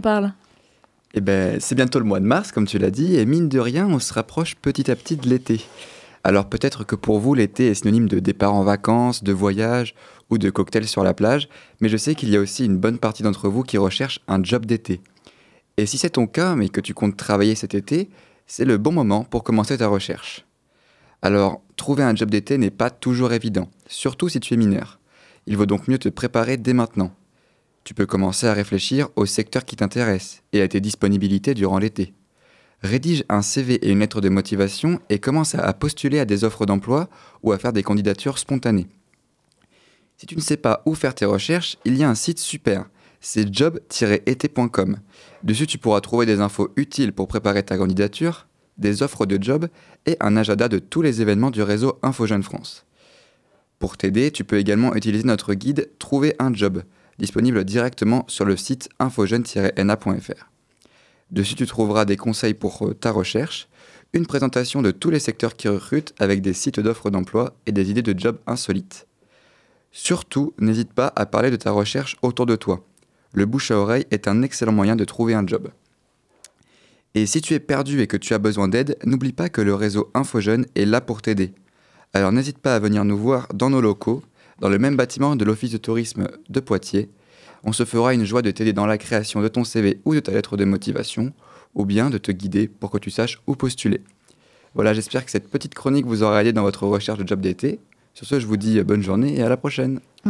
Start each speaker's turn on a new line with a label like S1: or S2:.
S1: parle
S2: Eh ben, c'est bientôt le mois de mars, comme tu l'as dit, et mine de rien, on se rapproche petit à petit de l'été. Alors peut-être que pour vous, l'été est synonyme de départ en vacances, de voyage ou de cocktail sur la plage, mais je sais qu'il y a aussi une bonne partie d'entre vous qui recherchent un job d'été. Et si c'est ton cas, mais que tu comptes travailler cet été, c'est le bon moment pour commencer ta recherche. Alors, trouver un job d'été n'est pas toujours évident, surtout si tu es mineur. Il vaut donc mieux te préparer dès maintenant. Tu peux commencer à réfléchir au secteur qui t'intéresse et à tes disponibilités durant l'été. Rédige un CV et une lettre de motivation et commence à postuler à des offres d'emploi ou à faire des candidatures spontanées. Si tu ne sais pas où faire tes recherches, il y a un site super, c'est job-été.com. Dessus, tu pourras trouver des infos utiles pour préparer ta candidature, des offres de job et un agenda de tous les événements du réseau Info Jeune France. Pour t'aider, tu peux également utiliser notre guide Trouver un job, disponible directement sur le site infojeune-na.fr. Dessus, tu trouveras des conseils pour euh, ta recherche, une présentation de tous les secteurs qui recrutent avec des sites d'offres d'emploi et des idées de jobs insolites. Surtout, n'hésite pas à parler de ta recherche autour de toi. Le bouche à oreille est un excellent moyen de trouver un job. Et si tu es perdu et que tu as besoin d'aide, n'oublie pas que le réseau InfoJeune est là pour t'aider. Alors n'hésite pas à venir nous voir dans nos locaux, dans le même bâtiment de l'Office de tourisme de Poitiers. On se fera une joie de t'aider dans la création de ton CV ou de ta lettre de motivation, ou bien de te guider pour que tu saches où postuler. Voilà, j'espère que cette petite chronique vous aura aidé dans votre recherche de job d'été. Sur ce, je vous dis bonne journée et à la prochaine.